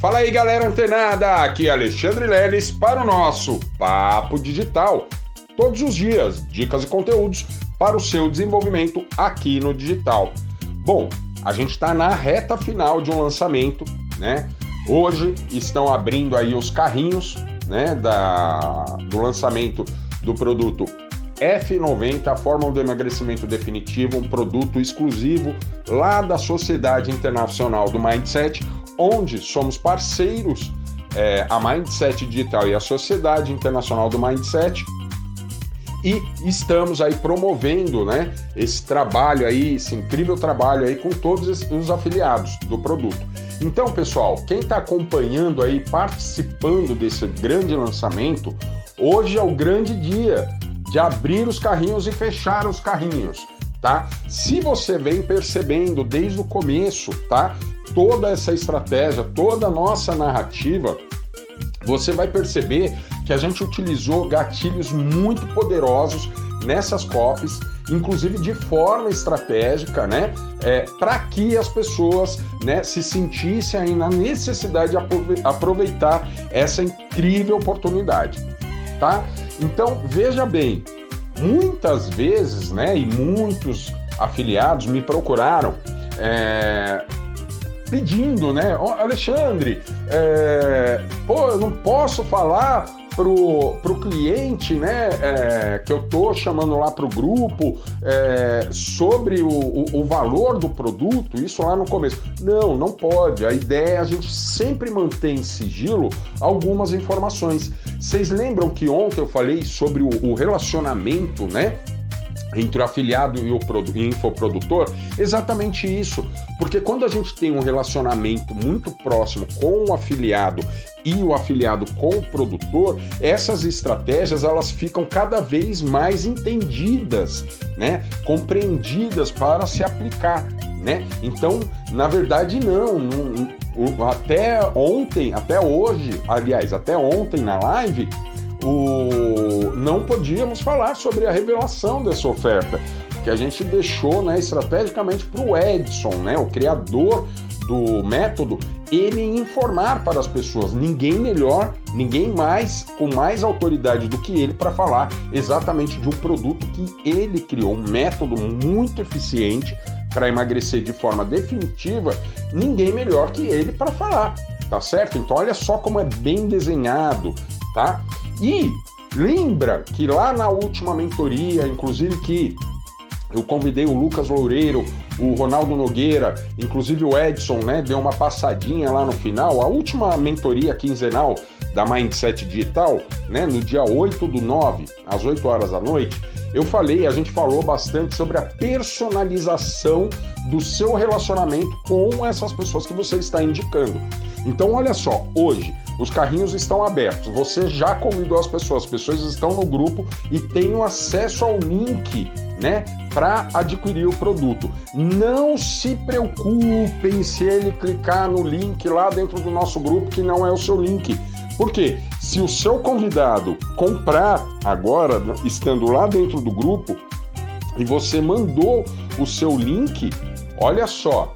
Fala aí, galera antenada! Aqui é Alexandre Leles para o nosso Papo Digital. Todos os dias, dicas e conteúdos para o seu desenvolvimento aqui no digital. Bom, a gente está na reta final de um lançamento, né? Hoje estão abrindo aí os carrinhos, né, da, do lançamento do produto F90, a fórmula do emagrecimento definitivo, um produto exclusivo lá da Sociedade Internacional do Mindset, onde somos parceiros, é, a Mindset Digital e a Sociedade Internacional do Mindset, e estamos aí promovendo, né, esse trabalho aí, esse incrível trabalho aí com todos os afiliados do produto. Então, pessoal, quem está acompanhando aí, participando desse grande lançamento, hoje é o grande dia de abrir os carrinhos e fechar os carrinhos, tá? Se você vem percebendo desde o começo, tá? Toda essa estratégia, toda a nossa narrativa, você vai perceber que a gente utilizou gatilhos muito poderosos nessas copies, inclusive de forma estratégica, né? É, para que as pessoas né, se sentissem aí na necessidade de aproveitar essa incrível oportunidade, tá? Então, veja bem, muitas vezes, né, e muitos afiliados me procuraram é, pedindo, né, oh, Alexandre, é, pô, eu não posso falar pro, pro cliente, né, é, que eu tô chamando lá pro grupo é, sobre o, o, o, valor do produto, isso lá no começo. Não, não pode. A ideia é a gente sempre manter em sigilo algumas informações. Vocês lembram que ontem eu falei sobre o, o relacionamento, né? Entre o afiliado e o infoprodutor, exatamente isso. Porque quando a gente tem um relacionamento muito próximo com o afiliado e o afiliado com o produtor, essas estratégias elas ficam cada vez mais entendidas, né? Compreendidas para se aplicar, né? Então, na verdade, não, não até ontem, até hoje, aliás, até ontem na live, o... não podíamos falar sobre a revelação dessa oferta, que a gente deixou né, estrategicamente para o Edson, né, o criador do método, ele informar para as pessoas. Ninguém melhor, ninguém mais com mais autoridade do que ele para falar exatamente de um produto que ele criou, um método muito eficiente para emagrecer de forma definitiva. Ninguém melhor que ele para falar, tá certo? Então olha só como é bem desenhado, tá? E lembra que lá na última mentoria, inclusive que eu convidei o Lucas Loureiro, o Ronaldo Nogueira, inclusive o Edson, né? Deu uma passadinha lá no final. A última mentoria quinzenal da Mindset Digital, né? No dia 8 do 9, às 8 horas da noite, eu falei, a gente falou bastante sobre a personalização do seu relacionamento com essas pessoas que você está indicando. Então, olha só, hoje os carrinhos estão abertos. Você já convidou as pessoas, as pessoas estão no grupo e têm acesso ao link, né, para adquirir o produto. Não se preocupem se ele clicar no link lá dentro do nosso grupo que não é o seu link. Por quê? Se o seu convidado comprar agora, estando lá dentro do grupo, e você mandou o seu link, olha só,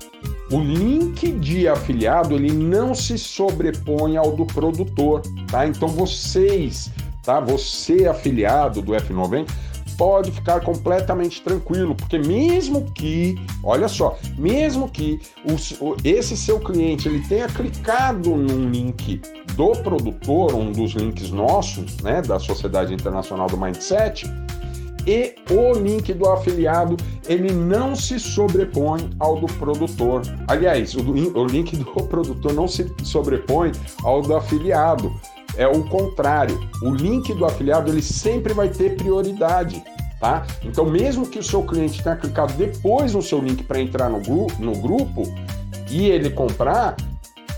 o link de afiliado ele não se sobrepõe ao do produtor, tá? Então vocês, tá? Você afiliado do F90 pode ficar completamente tranquilo, porque mesmo que, olha só, mesmo que o, esse seu cliente ele tenha clicado num link do produtor, um dos links nossos, né, da Sociedade Internacional do Mindset, e o link do afiliado ele não se sobrepõe ao do produtor. Aliás, o, o link do produtor não se sobrepõe ao do afiliado. É o contrário. O link do afiliado ele sempre vai ter prioridade. Tá? Então, mesmo que o seu cliente tenha clicado depois no seu link para entrar no, gru no grupo e ele comprar,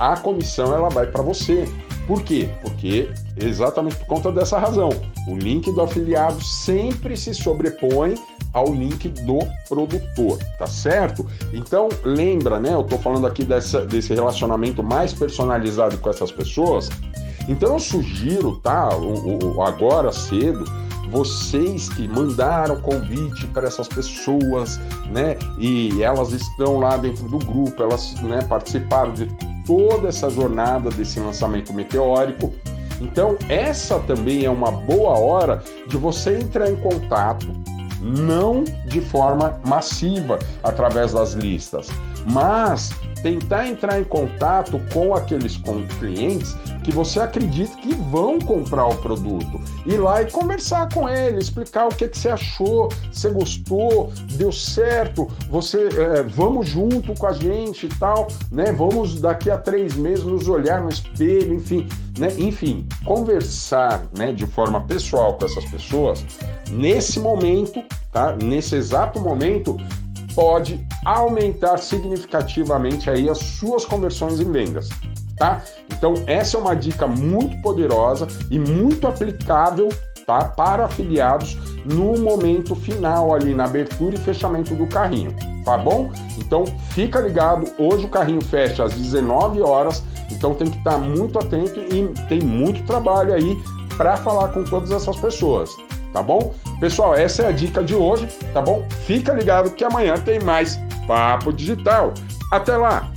a comissão ela vai para você. Por quê? Porque exatamente por conta dessa razão. O link do afiliado sempre se sobrepõe ao link do produtor, tá certo? Então lembra, né? Eu tô falando aqui dessa, desse relacionamento mais personalizado com essas pessoas. Então eu sugiro, tá? O, o, agora cedo, vocês que mandaram convite para essas pessoas, né? E elas estão lá dentro do grupo, elas né, participaram de toda essa jornada desse lançamento meteórico. Então, essa também é uma boa hora de você entrar em contato, não de forma massiva através das listas, mas tentar entrar em contato com aqueles clientes que você acredita que vão comprar o produto. Ir lá e conversar com ele, explicar o que, que você achou, você gostou, deu certo, você é, vamos junto com a gente e tal, né? Vamos daqui a três meses nos olhar no espelho, enfim, né? Enfim, conversar né, de forma pessoal com essas pessoas nesse momento, tá? Nesse exato momento, pode aumentar significativamente aí as suas conversões em vendas, tá? Então essa é uma dica muito poderosa e muito aplicável tá? para afiliados no momento final ali na abertura e fechamento do carrinho, tá bom? Então fica ligado, hoje o carrinho fecha às 19 horas, então tem que estar muito atento e tem muito trabalho aí para falar com todas essas pessoas tá bom? Pessoal, essa é a dica de hoje, tá bom? Fica ligado que amanhã tem mais Papo Digital. Até lá!